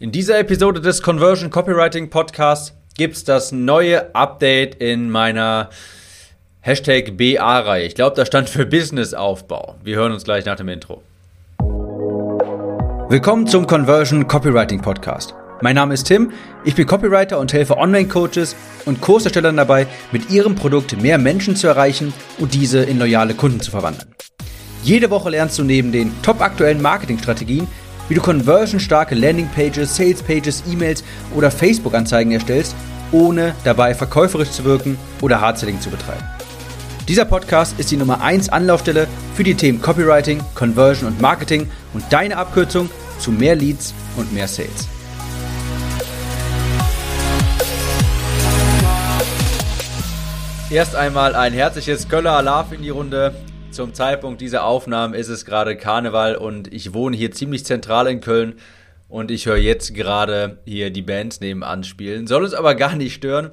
In dieser Episode des Conversion Copywriting Podcasts gibt es das neue Update in meiner Hashtag BA-Reihe. Ich glaube, das stand für Businessaufbau. Wir hören uns gleich nach dem Intro. Willkommen zum Conversion Copywriting Podcast. Mein Name ist Tim, ich bin Copywriter und helfe Online-Coaches und Kurserstellern dabei, mit ihrem Produkt mehr Menschen zu erreichen und diese in loyale Kunden zu verwandeln. Jede Woche lernst du neben den top aktuellen Marketingstrategien, wie du conversionstarke Landingpages, Salespages, E-Mails oder Facebook-Anzeigen erstellst, ohne dabei verkäuferisch zu wirken oder Hardselling zu betreiben. Dieser Podcast ist die Nummer 1 Anlaufstelle für die Themen Copywriting, Conversion und Marketing und deine Abkürzung zu mehr Leads und mehr Sales. Erst einmal ein herzliches Köller Alarv in die Runde. Zum Zeitpunkt dieser Aufnahmen ist es gerade Karneval und ich wohne hier ziemlich zentral in Köln und ich höre jetzt gerade hier die Bands nebenan spielen. Soll es aber gar nicht stören.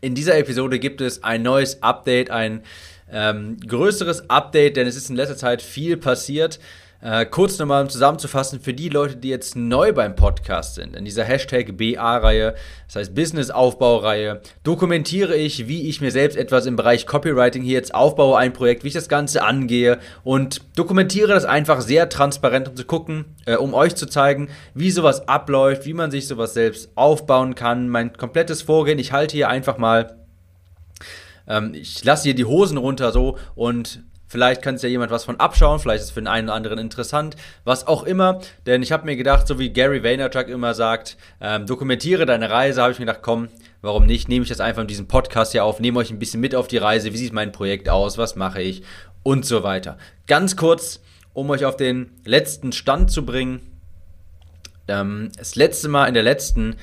In dieser Episode gibt es ein neues Update, ein ähm, größeres Update, denn es ist in letzter Zeit viel passiert. Äh, kurz nochmal um zusammenzufassen, für die Leute, die jetzt neu beim Podcast sind, in dieser Hashtag BA-Reihe, das heißt Business-Aufbau-Reihe, dokumentiere ich, wie ich mir selbst etwas im Bereich Copywriting hier jetzt aufbaue, ein Projekt, wie ich das Ganze angehe und dokumentiere das einfach sehr transparent, um zu gucken, äh, um euch zu zeigen, wie sowas abläuft, wie man sich sowas selbst aufbauen kann, mein komplettes Vorgehen. Ich halte hier einfach mal ähm, ich lasse hier die Hosen runter so und Vielleicht kann es ja jemand was von abschauen, vielleicht ist es für den einen oder anderen interessant, was auch immer. Denn ich habe mir gedacht, so wie Gary Vaynerchuk immer sagt, ähm, dokumentiere deine Reise, habe ich mir gedacht, komm, warum nicht? Nehme ich das einfach in diesem Podcast hier auf, nehme euch ein bisschen mit auf die Reise, wie sieht mein Projekt aus, was mache ich und so weiter. Ganz kurz, um euch auf den letzten Stand zu bringen. Ähm, das letzte Mal in der letzten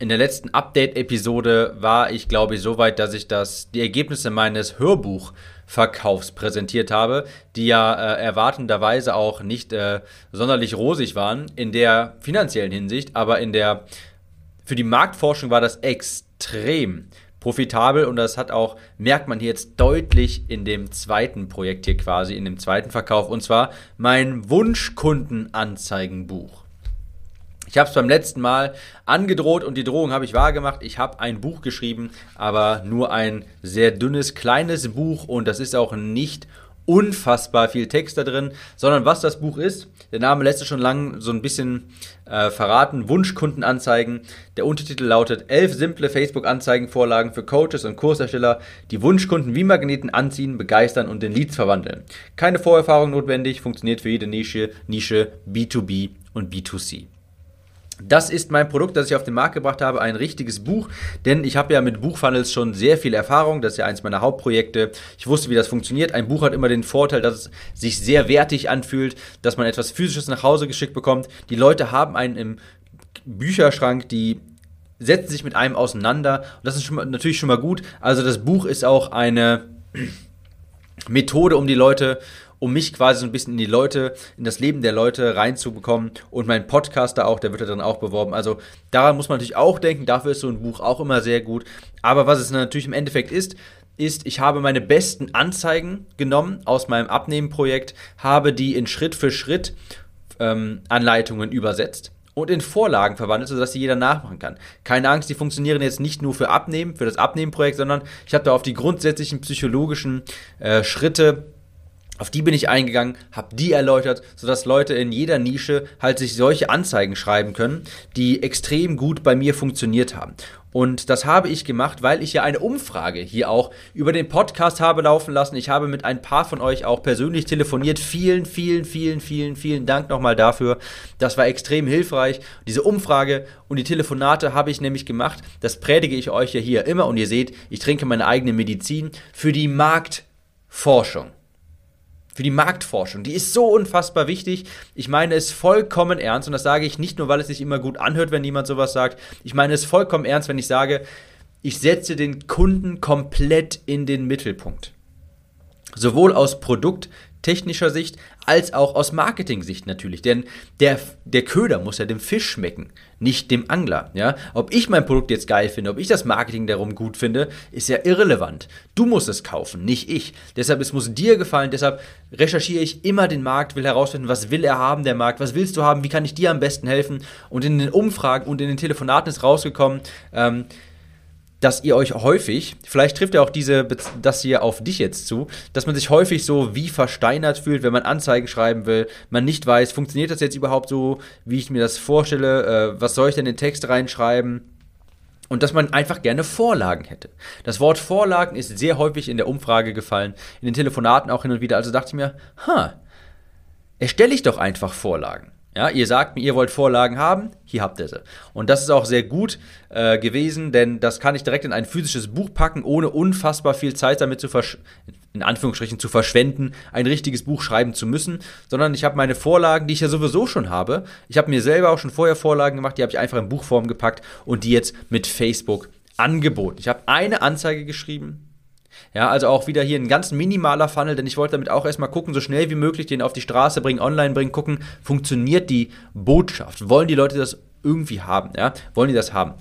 in der letzten Update-Episode war ich, glaube ich, so weit, dass ich das, die Ergebnisse meines Hörbuchverkaufs präsentiert habe, die ja äh, erwartenderweise auch nicht äh, sonderlich rosig waren in der finanziellen Hinsicht, aber in der für die Marktforschung war das extrem profitabel und das hat auch, merkt man hier jetzt deutlich in dem zweiten Projekt hier quasi, in dem zweiten Verkauf und zwar mein Wunschkundenanzeigenbuch. Ich habe es beim letzten Mal angedroht und die Drohung habe ich wahrgemacht. Ich habe ein Buch geschrieben, aber nur ein sehr dünnes, kleines Buch und das ist auch nicht unfassbar viel Text da drin, sondern was das Buch ist, der Name lässt es schon lange so ein bisschen äh, verraten, Wunschkundenanzeigen. Der Untertitel lautet elf simple Facebook-Anzeigenvorlagen für Coaches und Kursersteller, die Wunschkunden wie Magneten anziehen, begeistern und in Leads verwandeln. Keine Vorerfahrung notwendig, funktioniert für jede Nische, Nische B2B und B2C. Das ist mein Produkt, das ich auf den Markt gebracht habe, ein richtiges Buch, denn ich habe ja mit Buchfunnels schon sehr viel Erfahrung, das ist ja eins meiner Hauptprojekte. Ich wusste, wie das funktioniert. Ein Buch hat immer den Vorteil, dass es sich sehr wertig anfühlt, dass man etwas physisches nach Hause geschickt bekommt. Die Leute haben einen im Bücherschrank, die setzen sich mit einem auseinander und das ist schon natürlich schon mal gut. Also das Buch ist auch eine Methode, um die Leute um mich quasi so ein bisschen in die Leute, in das Leben der Leute reinzubekommen. Und mein Podcaster auch, der wird ja dann auch beworben. Also daran muss man natürlich auch denken. Dafür ist so ein Buch auch immer sehr gut. Aber was es natürlich im Endeffekt ist, ist, ich habe meine besten Anzeigen genommen aus meinem Abnehmenprojekt, habe die in Schritt für Schritt ähm, Anleitungen übersetzt und in Vorlagen verwandelt, sodass sie jeder nachmachen kann. Keine Angst, die funktionieren jetzt nicht nur für Abnehmen, für das Abnehmenprojekt, sondern ich habe da auf die grundsätzlichen psychologischen äh, Schritte auf die bin ich eingegangen, habe die erläutert, sodass Leute in jeder Nische halt sich solche Anzeigen schreiben können, die extrem gut bei mir funktioniert haben. Und das habe ich gemacht, weil ich ja eine Umfrage hier auch über den Podcast habe laufen lassen. Ich habe mit ein paar von euch auch persönlich telefoniert. Vielen, vielen, vielen, vielen, vielen Dank nochmal dafür. Das war extrem hilfreich. Diese Umfrage und die Telefonate habe ich nämlich gemacht. Das predige ich euch ja hier immer. Und ihr seht, ich trinke meine eigene Medizin für die Marktforschung für die Marktforschung. Die ist so unfassbar wichtig. Ich meine es vollkommen ernst und das sage ich nicht nur, weil es sich immer gut anhört, wenn jemand sowas sagt. Ich meine es vollkommen ernst, wenn ich sage, ich setze den Kunden komplett in den Mittelpunkt. Sowohl aus Produkt, technischer Sicht als auch aus Marketing-Sicht natürlich. Denn der, der Köder muss ja dem Fisch schmecken, nicht dem Angler. Ja? Ob ich mein Produkt jetzt geil finde, ob ich das Marketing darum gut finde, ist ja irrelevant. Du musst es kaufen, nicht ich. Deshalb, es muss dir gefallen, deshalb recherchiere ich immer den Markt, will herausfinden, was will er haben, der Markt, was willst du haben, wie kann ich dir am besten helfen. Und in den Umfragen und in den Telefonaten ist rausgekommen, ähm, dass ihr euch häufig, vielleicht trifft ja auch diese, das hier auf dich jetzt zu, dass man sich häufig so wie versteinert fühlt, wenn man Anzeigen schreiben will, man nicht weiß, funktioniert das jetzt überhaupt so, wie ich mir das vorstelle, äh, was soll ich denn in den Text reinschreiben? Und dass man einfach gerne Vorlagen hätte. Das Wort Vorlagen ist sehr häufig in der Umfrage gefallen, in den Telefonaten auch hin und wieder. Also dachte ich mir, ha, erstelle ich doch einfach Vorlagen. Ja, ihr sagt mir, ihr wollt Vorlagen haben, hier habt ihr sie. Und das ist auch sehr gut äh, gewesen, denn das kann ich direkt in ein physisches Buch packen, ohne unfassbar viel Zeit damit zu in Anführungsstrichen zu verschwenden, ein richtiges Buch schreiben zu müssen, sondern ich habe meine Vorlagen, die ich ja sowieso schon habe. Ich habe mir selber auch schon vorher Vorlagen gemacht, die habe ich einfach in Buchform gepackt und die jetzt mit Facebook angeboten. Ich habe eine Anzeige geschrieben, ja, also auch wieder hier ein ganz minimaler Funnel, denn ich wollte damit auch erstmal gucken, so schnell wie möglich den auf die Straße bringen, online bringen, gucken, funktioniert die Botschaft? Wollen die Leute das irgendwie haben? Ja, wollen die das haben?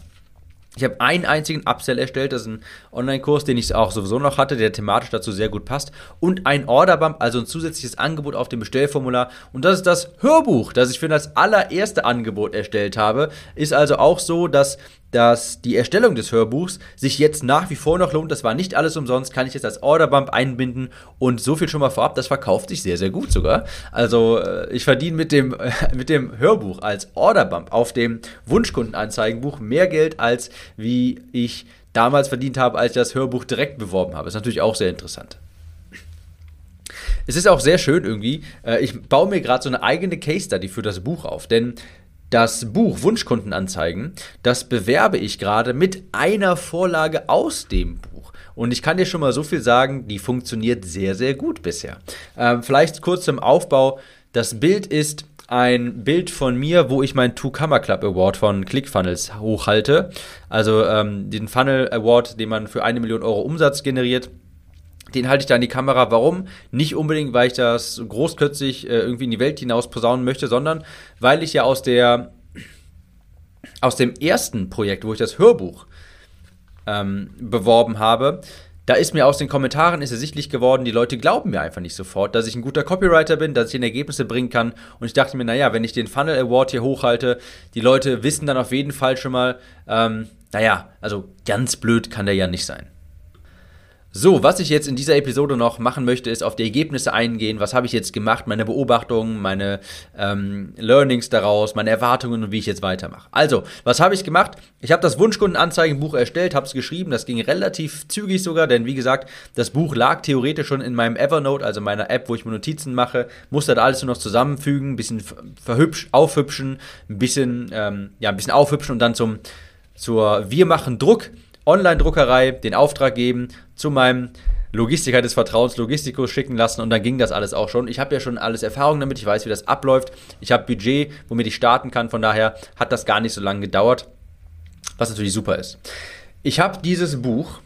Ich habe einen einzigen Upsell erstellt, das ist ein Online-Kurs, den ich auch sowieso noch hatte, der thematisch dazu sehr gut passt. Und ein Orderbump, also ein zusätzliches Angebot auf dem Bestellformular. Und das ist das Hörbuch, das ich für das allererste Angebot erstellt habe. Ist also auch so, dass dass die Erstellung des Hörbuchs sich jetzt nach wie vor noch lohnt. Das war nicht alles umsonst, kann ich jetzt als Orderbump einbinden und so viel schon mal vorab, das verkauft sich sehr, sehr gut sogar. Also äh, ich verdiene mit dem, mit dem Hörbuch als Orderbump auf dem Wunschkundenanzeigenbuch mehr Geld, als wie ich damals verdient habe, als ich das Hörbuch direkt beworben habe. Das ist natürlich auch sehr interessant. Es ist auch sehr schön irgendwie. Äh, ich baue mir gerade so eine eigene Case Study für das Buch auf, denn das Buch Wunschkundenanzeigen, das bewerbe ich gerade mit einer Vorlage aus dem Buch. Und ich kann dir schon mal so viel sagen, die funktioniert sehr, sehr gut bisher. Ähm, vielleicht kurz zum Aufbau. Das Bild ist ein Bild von mir, wo ich meinen Two-Camera Club Award von ClickFunnels hochhalte. Also ähm, den Funnel Award, den man für eine Million Euro Umsatz generiert den halte ich da in die Kamera. Warum? Nicht unbedingt, weil ich das großkötzig äh, irgendwie in die Welt hinaus posaunen möchte, sondern weil ich ja aus der aus dem ersten Projekt, wo ich das Hörbuch ähm, beworben habe, da ist mir aus den Kommentaren ist ersichtlich geworden, die Leute glauben mir einfach nicht sofort, dass ich ein guter Copywriter bin, dass ich Ergebnisse bringen kann. Und ich dachte mir, naja, wenn ich den Funnel Award hier hochhalte, die Leute wissen dann auf jeden Fall schon mal, ähm, naja, also ganz blöd kann der ja nicht sein. So, was ich jetzt in dieser Episode noch machen möchte, ist auf die Ergebnisse eingehen. Was habe ich jetzt gemacht? Meine Beobachtungen, meine ähm, Learnings daraus, meine Erwartungen und wie ich jetzt weitermache. Also, was habe ich gemacht? Ich habe das Wunschkundenanzeigenbuch erstellt, habe es geschrieben. Das ging relativ zügig sogar, denn wie gesagt, das Buch lag theoretisch schon in meinem Evernote, also meiner App, wo ich mir Notizen mache. Musste da alles nur noch zusammenfügen, ein bisschen verhübsch, aufhübschen, ein bisschen, ähm, ja, ein bisschen aufhübschen und dann zum, zur Wir machen Druck Online-Druckerei den Auftrag geben, zu meinem Logistiker des Vertrauens Logistikus schicken lassen und dann ging das alles auch schon. Ich habe ja schon alles Erfahrung damit, ich weiß, wie das abläuft. Ich habe Budget, womit ich starten kann, von daher hat das gar nicht so lange gedauert, was natürlich super ist. Ich habe dieses Buch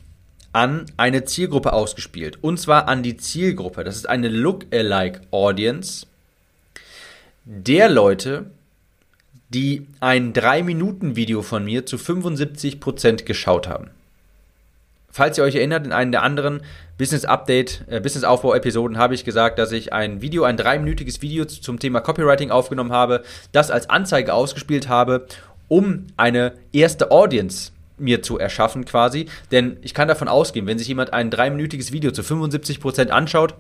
an eine Zielgruppe ausgespielt und zwar an die Zielgruppe. Das ist eine Look-alike Audience der Leute, die ein 3-Minuten-Video von mir zu 75% geschaut haben. Falls ihr euch erinnert, in einem der anderen Business Update, äh, Business Aufbau Episoden habe ich gesagt, dass ich ein Video, ein dreiminütiges Video zum Thema Copywriting aufgenommen habe, das als Anzeige ausgespielt habe, um eine erste Audience mir zu erschaffen quasi. Denn ich kann davon ausgehen, wenn sich jemand ein dreiminütiges Video zu 75% anschaut,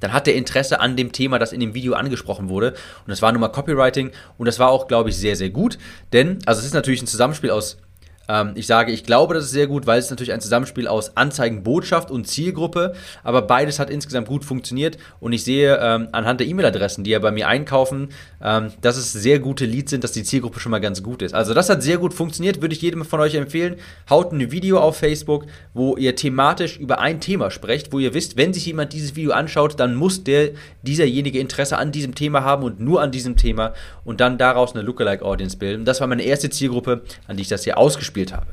dann hat er Interesse an dem Thema, das in dem Video angesprochen wurde. Und das war nun mal Copywriting und das war auch, glaube ich, sehr, sehr gut. Denn, also es ist natürlich ein Zusammenspiel aus ähm, ich sage, ich glaube, das ist sehr gut, weil es natürlich ein Zusammenspiel aus Anzeigenbotschaft und Zielgruppe, aber beides hat insgesamt gut funktioniert und ich sehe ähm, anhand der E-Mail-Adressen, die ja bei mir einkaufen, ähm, dass es sehr gute Leads sind, dass die Zielgruppe schon mal ganz gut ist. Also das hat sehr gut funktioniert, würde ich jedem von euch empfehlen. Haut ein Video auf Facebook, wo ihr thematisch über ein Thema sprecht, wo ihr wisst, wenn sich jemand dieses Video anschaut, dann muss der, dieserjenige Interesse an diesem Thema haben und nur an diesem Thema und dann daraus eine Lookalike-Audience bilden. Das war meine erste Zielgruppe, an die ich das hier ausgespielt habe.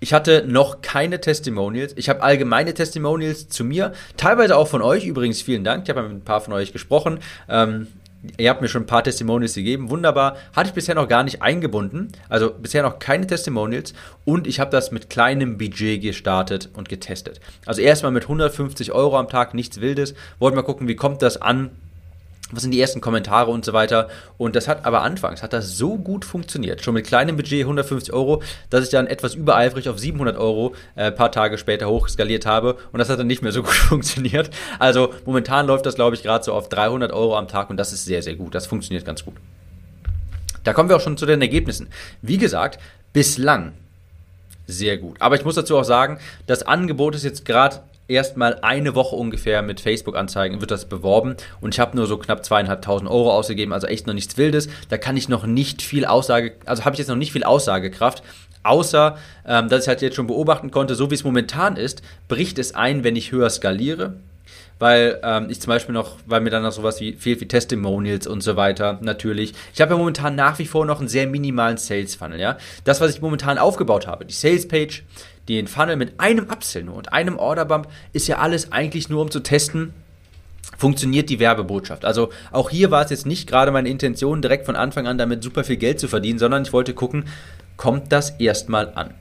Ich hatte noch keine Testimonials. Ich habe allgemeine Testimonials zu mir, teilweise auch von euch. Übrigens, vielen Dank. Ich habe mit ein paar von euch gesprochen. Ähm, ihr habt mir schon ein paar Testimonials gegeben. Wunderbar. Hatte ich bisher noch gar nicht eingebunden. Also bisher noch keine Testimonials. Und ich habe das mit kleinem Budget gestartet und getestet. Also erstmal mit 150 Euro am Tag, nichts Wildes. Wollten mal gucken, wie kommt das an was sind die ersten Kommentare und so weiter. Und das hat aber anfangs, hat das so gut funktioniert, schon mit kleinem Budget 150 Euro, dass ich dann etwas übereifrig auf 700 Euro äh, paar Tage später hochskaliert habe und das hat dann nicht mehr so gut funktioniert. Also momentan läuft das, glaube ich, gerade so auf 300 Euro am Tag und das ist sehr, sehr gut. Das funktioniert ganz gut. Da kommen wir auch schon zu den Ergebnissen. Wie gesagt, bislang sehr gut. Aber ich muss dazu auch sagen, das Angebot ist jetzt gerade erstmal eine Woche ungefähr mit Facebook-Anzeigen wird das beworben und ich habe nur so knapp zweieinhalbtausend Euro ausgegeben, also echt noch nichts Wildes. Da kann ich noch nicht viel Aussage, also habe ich jetzt noch nicht viel Aussagekraft, außer ähm, dass ich halt jetzt schon beobachten konnte, so wie es momentan ist, bricht es ein, wenn ich höher skaliere. Weil ähm, ich zum Beispiel noch, weil mir dann noch sowas wie fehlt wie Testimonials und so weiter, natürlich. Ich habe ja momentan nach wie vor noch einen sehr minimalen Sales Funnel, ja. Das, was ich momentan aufgebaut habe, die Sales Page, den Funnel mit einem Upsell nur und einem Orderbump ist ja alles eigentlich nur um zu testen, funktioniert die Werbebotschaft. Also auch hier war es jetzt nicht gerade meine Intention, direkt von Anfang an damit super viel Geld zu verdienen, sondern ich wollte gucken, kommt das erstmal an?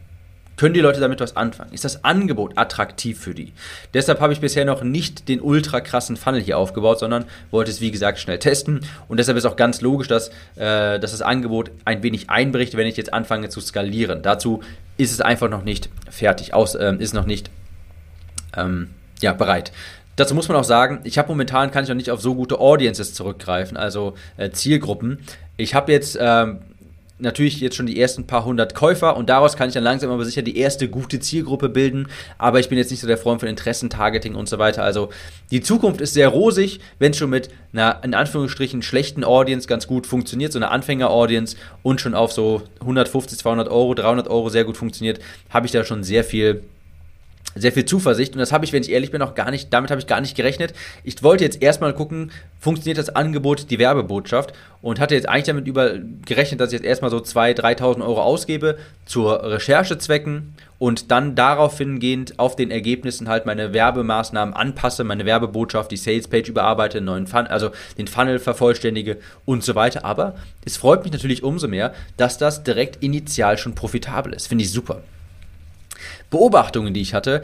Können die Leute damit was anfangen? Ist das Angebot attraktiv für die? Deshalb habe ich bisher noch nicht den ultra krassen Funnel hier aufgebaut, sondern wollte es wie gesagt schnell testen. Und deshalb ist auch ganz logisch, dass, äh, dass das Angebot ein wenig einbricht, wenn ich jetzt anfange zu skalieren. Dazu ist es einfach noch nicht fertig, aus, äh, ist noch nicht ähm, ja, bereit. Dazu muss man auch sagen, ich habe momentan kann ich noch nicht auf so gute Audiences zurückgreifen, also äh, Zielgruppen. Ich habe jetzt ähm, natürlich jetzt schon die ersten paar hundert Käufer und daraus kann ich dann langsam aber sicher die erste gute Zielgruppe bilden. Aber ich bin jetzt nicht so der Freund von Interessentargeting und so weiter. Also die Zukunft ist sehr rosig, wenn schon mit einer in Anführungsstrichen schlechten Audience ganz gut funktioniert, so eine Anfänger-Audience und schon auf so 150, 200 Euro, 300 Euro sehr gut funktioniert, habe ich da schon sehr viel sehr viel Zuversicht und das habe ich, wenn ich ehrlich bin, auch gar nicht, damit habe ich gar nicht gerechnet. Ich wollte jetzt erstmal gucken, funktioniert das Angebot, die Werbebotschaft und hatte jetzt eigentlich damit über gerechnet, dass ich jetzt erstmal so 2.000, 3.000 Euro ausgebe zur Recherchezwecken und dann darauf hingehend auf den Ergebnissen halt meine Werbemaßnahmen anpasse, meine Werbebotschaft, die Salespage überarbeite, neuen Fun also den Funnel vervollständige und so weiter. Aber es freut mich natürlich umso mehr, dass das direkt initial schon profitabel ist. Finde ich super. Beobachtungen, die ich hatte,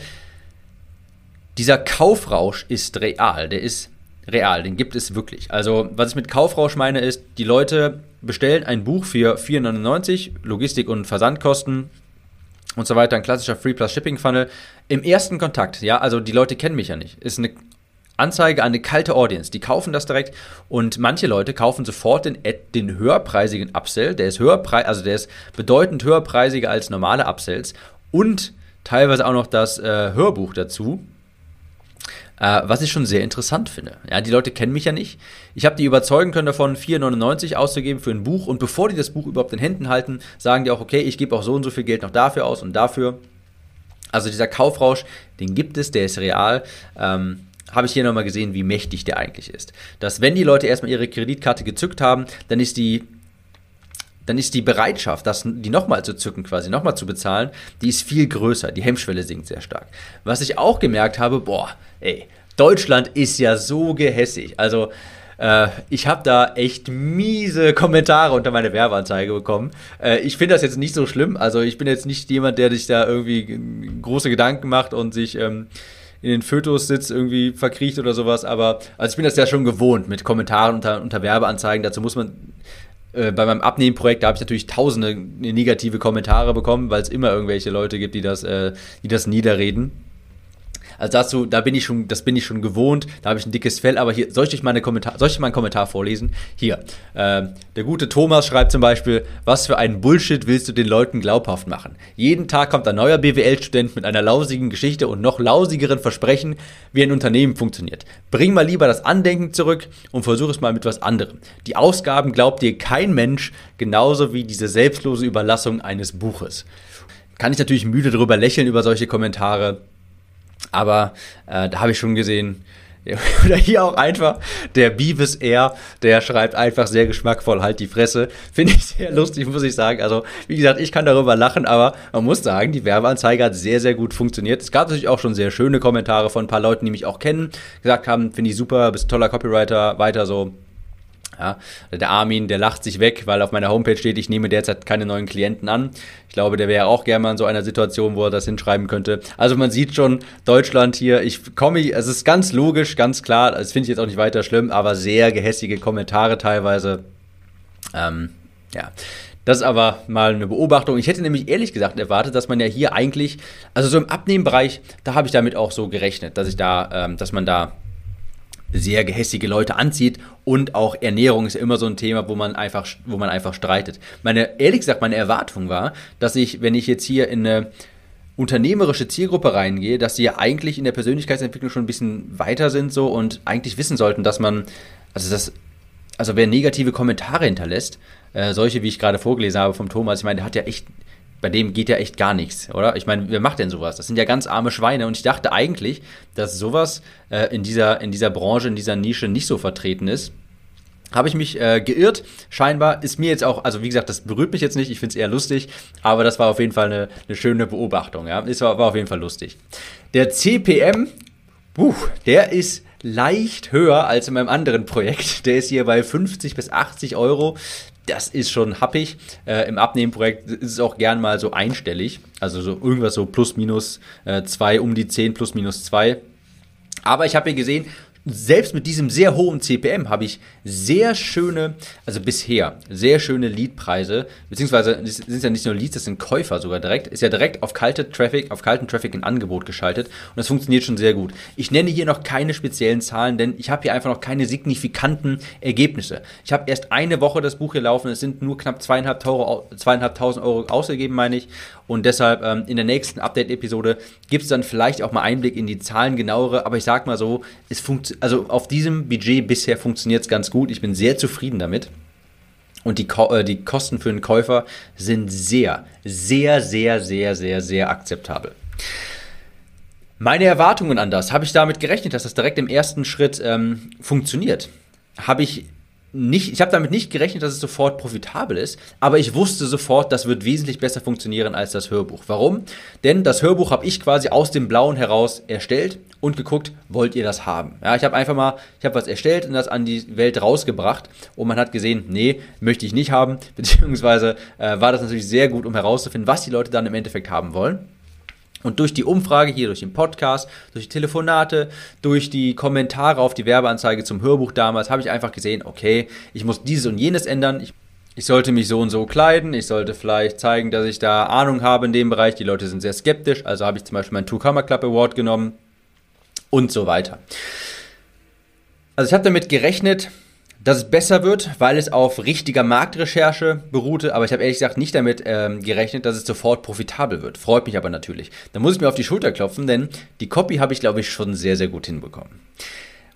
dieser Kaufrausch ist real, der ist real, den gibt es wirklich. Also, was ich mit Kaufrausch meine, ist, die Leute bestellen ein Buch für 4,99, Logistik und Versandkosten und so weiter, ein klassischer Free Plus Shipping Funnel. Im ersten Kontakt, ja, also die Leute kennen mich ja nicht, ist eine Anzeige an eine kalte Audience. Die kaufen das direkt und manche Leute kaufen sofort den, den höherpreisigen Upsell. Der ist höherpreis, also der ist bedeutend höherpreisiger als normale Upsells und teilweise auch noch das äh, Hörbuch dazu. Äh, was ich schon sehr interessant finde. Ja, die Leute kennen mich ja nicht. Ich habe die überzeugen können davon, 4,99 auszugeben für ein Buch. Und bevor die das Buch überhaupt in Händen halten, sagen die auch, okay, ich gebe auch so und so viel Geld noch dafür aus und dafür. Also dieser Kaufrausch, den gibt es, der ist real. Ähm, habe ich hier nochmal gesehen, wie mächtig der eigentlich ist. Dass wenn die Leute erstmal ihre Kreditkarte gezückt haben, dann ist die dann ist die Bereitschaft, das, die nochmal zu zücken, quasi nochmal zu bezahlen, die ist viel größer. Die Hemmschwelle sinkt sehr stark. Was ich auch gemerkt habe, boah, ey, Deutschland ist ja so gehässig. Also, äh, ich habe da echt miese Kommentare unter meine Werbeanzeige bekommen. Äh, ich finde das jetzt nicht so schlimm. Also, ich bin jetzt nicht jemand, der sich da irgendwie große Gedanken macht und sich. Ähm, in den Fötus sitzt, irgendwie verkriecht oder sowas, aber also ich bin das ja schon gewohnt mit Kommentaren unter, unter Werbeanzeigen. Dazu muss man äh, bei meinem Abnehmenprojekt, da habe ich natürlich tausende negative Kommentare bekommen, weil es immer irgendwelche Leute gibt, die das, äh, die das niederreden. Also dazu, da bin ich schon, das bin ich schon gewohnt, da habe ich ein dickes Fell, aber hier, soll ich euch mal, eine Kommentar, soll ich mal einen Kommentar vorlesen? Hier, äh, der gute Thomas schreibt zum Beispiel, was für einen Bullshit willst du den Leuten glaubhaft machen? Jeden Tag kommt ein neuer BWL-Student mit einer lausigen Geschichte und noch lausigeren Versprechen, wie ein Unternehmen funktioniert. Bring mal lieber das Andenken zurück und versuch es mal mit was anderem. Die Ausgaben glaubt dir kein Mensch, genauso wie diese selbstlose Überlassung eines Buches. Kann ich natürlich müde darüber lächeln über solche Kommentare. Aber äh, da habe ich schon gesehen, Oder hier auch einfach der Beavis Air, der schreibt einfach sehr geschmackvoll, halt die Fresse. Finde ich sehr lustig, muss ich sagen. Also, wie gesagt, ich kann darüber lachen, aber man muss sagen, die Werbeanzeige hat sehr, sehr gut funktioniert. Es gab natürlich auch schon sehr schöne Kommentare von ein paar Leuten, die mich auch kennen, gesagt haben, finde ich super, bist ein toller Copywriter, weiter so. Ja, der Armin, der lacht sich weg, weil auf meiner Homepage steht, ich nehme derzeit keine neuen Klienten an. Ich glaube, der wäre auch gerne mal in so einer Situation, wo er das hinschreiben könnte. Also man sieht schon, Deutschland hier, ich komme, es ist ganz logisch, ganz klar, das finde ich jetzt auch nicht weiter schlimm, aber sehr gehässige Kommentare teilweise. Ähm, ja. Das ist aber mal eine Beobachtung. Ich hätte nämlich ehrlich gesagt erwartet, dass man ja hier eigentlich, also so im Abnehmbereich, da habe ich damit auch so gerechnet, dass ich da, ähm, dass man da sehr gehässige Leute anzieht und auch Ernährung ist ja immer so ein Thema, wo man einfach, wo man einfach streitet. Meine, ehrlich gesagt, meine Erwartung war, dass ich, wenn ich jetzt hier in eine unternehmerische Zielgruppe reingehe, dass sie ja eigentlich in der Persönlichkeitsentwicklung schon ein bisschen weiter sind so und eigentlich wissen sollten, dass man, also das, also wer negative Kommentare hinterlässt, äh, solche wie ich gerade vorgelesen habe vom Thomas, ich meine, der hat ja echt bei dem geht ja echt gar nichts, oder? Ich meine, wer macht denn sowas? Das sind ja ganz arme Schweine und ich dachte eigentlich, dass sowas äh, in, dieser, in dieser Branche, in dieser Nische nicht so vertreten ist. Habe ich mich äh, geirrt. Scheinbar ist mir jetzt auch, also wie gesagt, das berührt mich jetzt nicht, ich finde es eher lustig, aber das war auf jeden Fall eine, eine schöne Beobachtung. Ja? Es war, war auf jeden Fall lustig. Der CPM, puh, der ist leicht höher als in meinem anderen Projekt. Der ist hier bei 50 bis 80 Euro das ist schon happig. Äh, Im Abnehmenprojekt ist es auch gern mal so einstellig. Also so irgendwas so plus minus 2, äh, um die 10 plus minus 2. Aber ich habe hier gesehen, selbst mit diesem sehr hohen CPM habe ich sehr schöne, also bisher, sehr schöne Leadpreise, beziehungsweise sind ja nicht nur Leads, das sind Käufer sogar direkt, ist ja direkt auf kalte Traffic, auf kalten Traffic in Angebot geschaltet und das funktioniert schon sehr gut. Ich nenne hier noch keine speziellen Zahlen, denn ich habe hier einfach noch keine signifikanten Ergebnisse. Ich habe erst eine Woche das Buch hier laufen, es sind nur knapp zweieinhalbtausend Euro ausgegeben, meine ich, und deshalb ähm, in der nächsten Update-Episode gibt es dann vielleicht auch mal Einblick in die Zahlen genauere. Aber ich sag mal so, es also auf diesem Budget bisher funktioniert es ganz gut. Ich bin sehr zufrieden damit. Und die, äh, die Kosten für den Käufer sind sehr, sehr, sehr, sehr, sehr, sehr akzeptabel. Meine Erwartungen an das, habe ich damit gerechnet, dass das direkt im ersten Schritt ähm, funktioniert? Habe ich nicht, ich habe damit nicht gerechnet, dass es sofort profitabel ist, aber ich wusste sofort, das wird wesentlich besser funktionieren als das Hörbuch. Warum? Denn das Hörbuch habe ich quasi aus dem Blauen heraus erstellt und geguckt, wollt ihr das haben? Ja, ich habe einfach mal, ich habe was erstellt und das an die Welt rausgebracht und man hat gesehen, nee, möchte ich nicht haben, beziehungsweise äh, war das natürlich sehr gut, um herauszufinden, was die Leute dann im Endeffekt haben wollen. Und durch die Umfrage hier, durch den Podcast, durch die Telefonate, durch die Kommentare auf die Werbeanzeige zum Hörbuch damals, habe ich einfach gesehen, okay, ich muss dieses und jenes ändern. Ich, ich, sollte mich so und so kleiden. Ich sollte vielleicht zeigen, dass ich da Ahnung habe in dem Bereich. Die Leute sind sehr skeptisch. Also habe ich zum Beispiel meinen Two Camera Club Award genommen und so weiter. Also ich habe damit gerechnet, dass es besser wird, weil es auf richtiger Marktrecherche beruhte, aber ich habe ehrlich gesagt nicht damit ähm, gerechnet, dass es sofort profitabel wird. Freut mich aber natürlich. Da muss ich mir auf die Schulter klopfen, denn die Copy habe ich, glaube ich, schon sehr, sehr gut hinbekommen.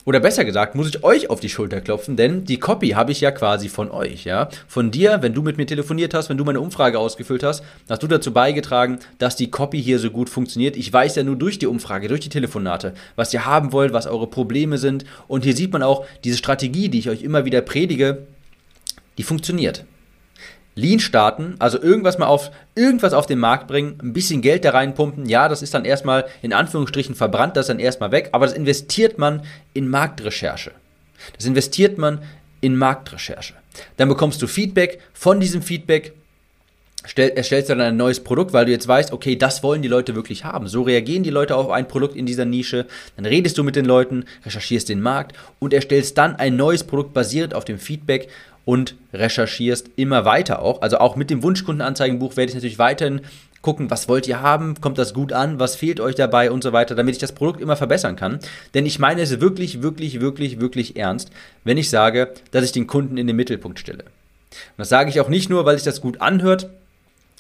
Oder besser gesagt, muss ich euch auf die Schulter klopfen, denn die Copy habe ich ja quasi von euch, ja. Von dir, wenn du mit mir telefoniert hast, wenn du meine Umfrage ausgefüllt hast, hast du dazu beigetragen, dass die Copy hier so gut funktioniert. Ich weiß ja nur durch die Umfrage, durch die Telefonate, was ihr haben wollt, was eure Probleme sind. Und hier sieht man auch diese Strategie, die ich euch immer wieder predige, die funktioniert. Lean starten, also irgendwas mal auf, irgendwas auf den Markt bringen, ein bisschen Geld da reinpumpen, ja, das ist dann erstmal in Anführungsstrichen verbrannt, das ist dann erstmal weg, aber das investiert man in Marktrecherche. Das investiert man in Marktrecherche. Dann bekommst du Feedback, von diesem Feedback stell, erstellst du dann ein neues Produkt, weil du jetzt weißt, okay, das wollen die Leute wirklich haben. So reagieren die Leute auf ein Produkt in dieser Nische. Dann redest du mit den Leuten, recherchierst den Markt und erstellst dann ein neues Produkt basierend auf dem Feedback und recherchierst immer weiter auch. Also auch mit dem Wunschkundenanzeigenbuch werde ich natürlich weiterhin gucken, was wollt ihr haben, kommt das gut an, was fehlt euch dabei und so weiter, damit ich das Produkt immer verbessern kann. Denn ich meine es wirklich, wirklich, wirklich, wirklich ernst, wenn ich sage, dass ich den Kunden in den Mittelpunkt stelle. Und das sage ich auch nicht nur, weil sich das gut anhört,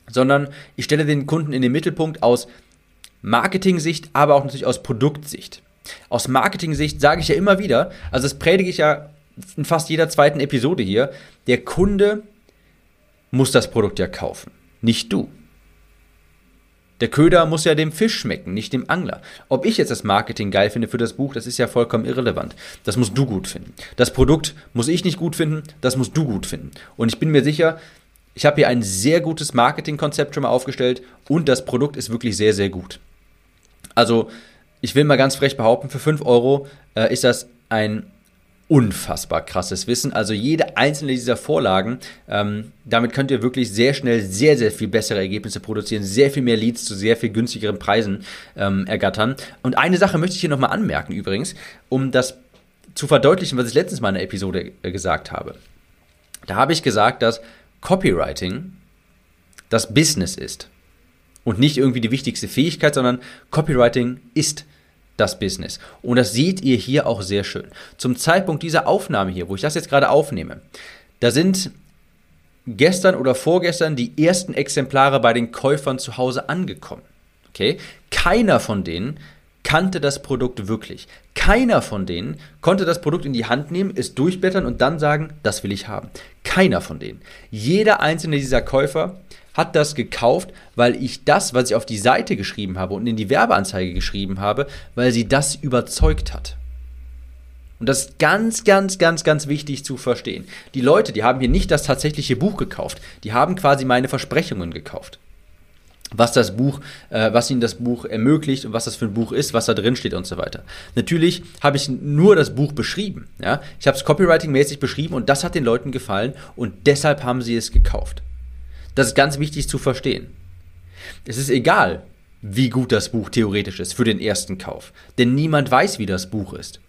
sondern ich stelle den Kunden in den Mittelpunkt aus Marketing-Sicht, aber auch natürlich aus Produktsicht. Aus Marketing-Sicht sage ich ja immer wieder, also das predige ich ja in fast jeder zweiten Episode hier, der Kunde muss das Produkt ja kaufen, nicht du. Der Köder muss ja dem Fisch schmecken, nicht dem Angler. Ob ich jetzt das Marketing geil finde für das Buch, das ist ja vollkommen irrelevant. Das musst du gut finden. Das Produkt muss ich nicht gut finden, das musst du gut finden. Und ich bin mir sicher, ich habe hier ein sehr gutes Marketingkonzept schon mal aufgestellt und das Produkt ist wirklich sehr, sehr gut. Also, ich will mal ganz frech behaupten, für 5 Euro äh, ist das ein unfassbar krasses Wissen. Also jede einzelne dieser Vorlagen, ähm, damit könnt ihr wirklich sehr schnell sehr, sehr viel bessere Ergebnisse produzieren, sehr viel mehr Leads zu sehr viel günstigeren Preisen ähm, ergattern. Und eine Sache möchte ich hier nochmal anmerken übrigens, um das zu verdeutlichen, was ich letztens mal in der Episode äh, gesagt habe. Da habe ich gesagt, dass Copywriting das Business ist. Und nicht irgendwie die wichtigste Fähigkeit, sondern Copywriting ist das Business. Und das seht ihr hier auch sehr schön. Zum Zeitpunkt dieser Aufnahme hier, wo ich das jetzt gerade aufnehme, da sind gestern oder vorgestern die ersten Exemplare bei den Käufern zu Hause angekommen. Okay? Keiner von denen kannte das Produkt wirklich. Keiner von denen konnte das Produkt in die Hand nehmen, es durchblättern und dann sagen, das will ich haben. Keiner von denen. Jeder einzelne dieser Käufer hat das gekauft, weil ich das, was ich auf die Seite geschrieben habe und in die Werbeanzeige geschrieben habe, weil sie das überzeugt hat. Und das ist ganz, ganz, ganz, ganz wichtig zu verstehen. Die Leute, die haben hier nicht das tatsächliche Buch gekauft, die haben quasi meine Versprechungen gekauft. Was das Buch, äh, was ihnen das Buch ermöglicht und was das für ein Buch ist, was da drin steht und so weiter. Natürlich habe ich nur das Buch beschrieben. Ja? Ich habe es copywriting-mäßig beschrieben und das hat den Leuten gefallen und deshalb haben sie es gekauft. Das ist ganz wichtig zu verstehen. Es ist egal, wie gut das Buch theoretisch ist für den ersten Kauf, denn niemand weiß, wie das Buch ist.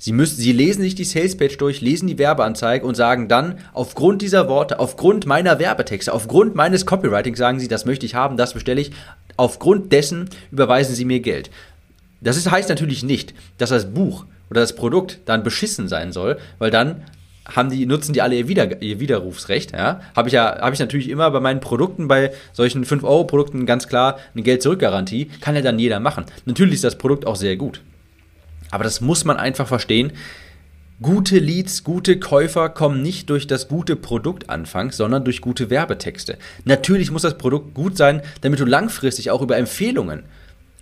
Sie, müssen, Sie lesen sich die Salespage durch, lesen die Werbeanzeige und sagen dann, aufgrund dieser Worte, aufgrund meiner Werbetexte, aufgrund meines Copywritings sagen Sie, das möchte ich haben, das bestelle ich. Aufgrund dessen überweisen Sie mir Geld. Das ist, heißt natürlich nicht, dass das Buch oder das Produkt dann beschissen sein soll, weil dann haben die, nutzen die alle ihr, Wider, ihr Widerrufsrecht. Ja? Habe ich ja, habe ich natürlich immer bei meinen Produkten, bei solchen 5-Euro-Produkten ganz klar eine Geld-Zurück-Garantie. Kann ja dann jeder machen. Natürlich ist das Produkt auch sehr gut. Aber das muss man einfach verstehen. Gute Leads, gute Käufer kommen nicht durch das gute Produkt anfangs, sondern durch gute Werbetexte. Natürlich muss das Produkt gut sein, damit du langfristig auch über Empfehlungen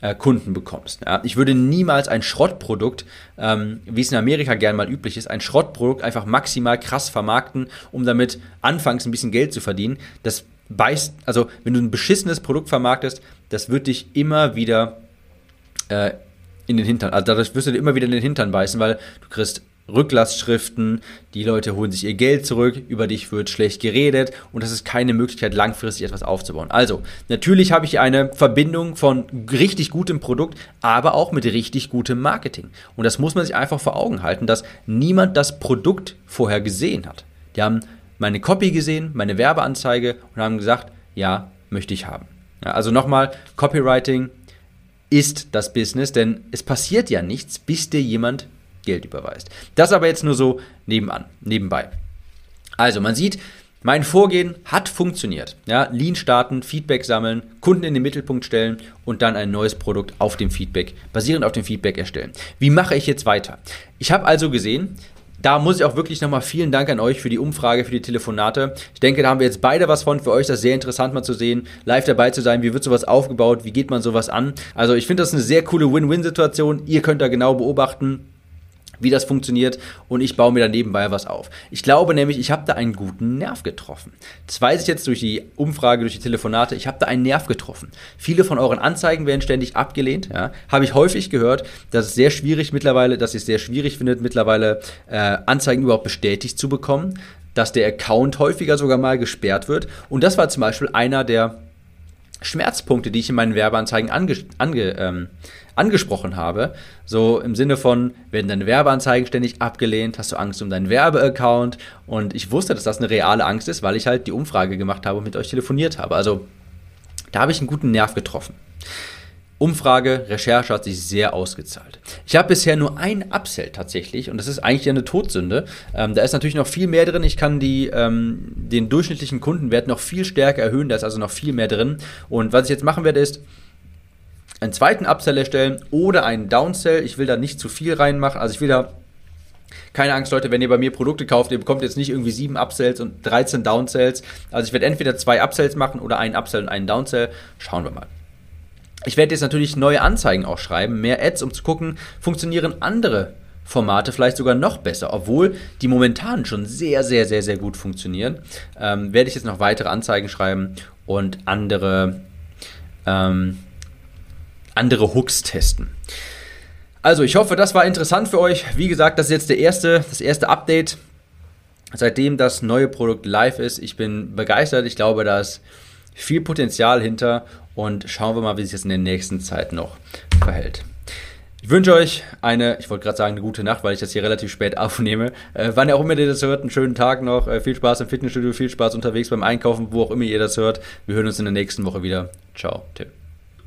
äh, Kunden bekommst. Ja? Ich würde niemals ein Schrottprodukt, ähm, wie es in Amerika gern mal üblich ist, ein Schrottprodukt einfach maximal krass vermarkten, um damit anfangs ein bisschen Geld zu verdienen. Das beißt, also wenn du ein beschissenes Produkt vermarktest, das wird dich immer wieder äh, in den Hintern, also dadurch wirst du dir immer wieder in den Hintern beißen, weil du kriegst Rücklassschriften, die Leute holen sich ihr Geld zurück, über dich wird schlecht geredet und das ist keine Möglichkeit, langfristig etwas aufzubauen. Also, natürlich habe ich eine Verbindung von richtig gutem Produkt, aber auch mit richtig gutem Marketing. Und das muss man sich einfach vor Augen halten, dass niemand das Produkt vorher gesehen hat. Die haben meine Copy gesehen, meine Werbeanzeige und haben gesagt, ja, möchte ich haben. Ja, also nochmal, Copywriting ist das Business, denn es passiert ja nichts, bis dir jemand Geld überweist. Das aber jetzt nur so nebenan, nebenbei. Also man sieht, mein Vorgehen hat funktioniert. Ja, Lean starten, Feedback sammeln, Kunden in den Mittelpunkt stellen und dann ein neues Produkt auf dem Feedback, basierend auf dem Feedback erstellen. Wie mache ich jetzt weiter? Ich habe also gesehen, da muss ich auch wirklich nochmal vielen Dank an euch für die Umfrage, für die Telefonate. Ich denke, da haben wir jetzt beide was von. Für euch ist das sehr interessant mal zu sehen, live dabei zu sein. Wie wird sowas aufgebaut? Wie geht man sowas an? Also ich finde das eine sehr coole Win-Win-Situation. Ihr könnt da genau beobachten, wie das funktioniert und ich baue mir da nebenbei was auf. Ich glaube nämlich, ich habe da einen guten Nerv getroffen. Das weiß ich jetzt durch die Umfrage, durch die Telefonate, ich habe da einen Nerv getroffen. Viele von euren Anzeigen werden ständig abgelehnt, ja, habe ich häufig gehört, dass es sehr schwierig mittlerweile, dass ihr es sehr schwierig findet mittlerweile äh, Anzeigen überhaupt bestätigt zu bekommen, dass der Account häufiger sogar mal gesperrt wird und das war zum Beispiel einer der Schmerzpunkte, die ich in meinen Werbeanzeigen ange, ange, ähm, angesprochen habe. So im Sinne von, werden deine Werbeanzeigen ständig abgelehnt, hast du Angst um deinen Werbeaccount? Und ich wusste, dass das eine reale Angst ist, weil ich halt die Umfrage gemacht habe und mit euch telefoniert habe. Also da habe ich einen guten Nerv getroffen. Umfrage, Recherche hat sich sehr ausgezahlt. Ich habe bisher nur ein Upsell tatsächlich und das ist eigentlich eine Todsünde. Ähm, da ist natürlich noch viel mehr drin. Ich kann die, ähm, den durchschnittlichen Kundenwert noch viel stärker erhöhen. Da ist also noch viel mehr drin. Und was ich jetzt machen werde, ist einen zweiten Upsell erstellen oder einen Downsell. Ich will da nicht zu viel reinmachen. Also ich will da keine Angst, Leute, wenn ihr bei mir Produkte kauft, ihr bekommt jetzt nicht irgendwie sieben Upsells und 13 Downsells. Also ich werde entweder zwei Upsells machen oder einen Upsell und einen Downsell. Schauen wir mal. Ich werde jetzt natürlich neue Anzeigen auch schreiben, mehr Ads, um zu gucken, funktionieren andere Formate vielleicht sogar noch besser, obwohl die momentan schon sehr, sehr, sehr, sehr gut funktionieren. Ähm, werde ich jetzt noch weitere Anzeigen schreiben und andere, ähm, andere Hooks testen. Also, ich hoffe, das war interessant für euch. Wie gesagt, das ist jetzt der erste, das erste Update, seitdem das neue Produkt live ist. Ich bin begeistert. Ich glaube, da ist viel Potenzial hinter und schauen wir mal, wie sich das in der nächsten Zeit noch verhält. Ich wünsche euch eine, ich wollte gerade sagen, eine gute Nacht, weil ich das hier relativ spät aufnehme. Äh, wann ihr auch immer ihr das hört, einen schönen Tag noch. Äh, viel Spaß im Fitnessstudio, viel Spaß unterwegs beim Einkaufen, wo auch immer ihr das hört. Wir hören uns in der nächsten Woche wieder. Ciao, Tim.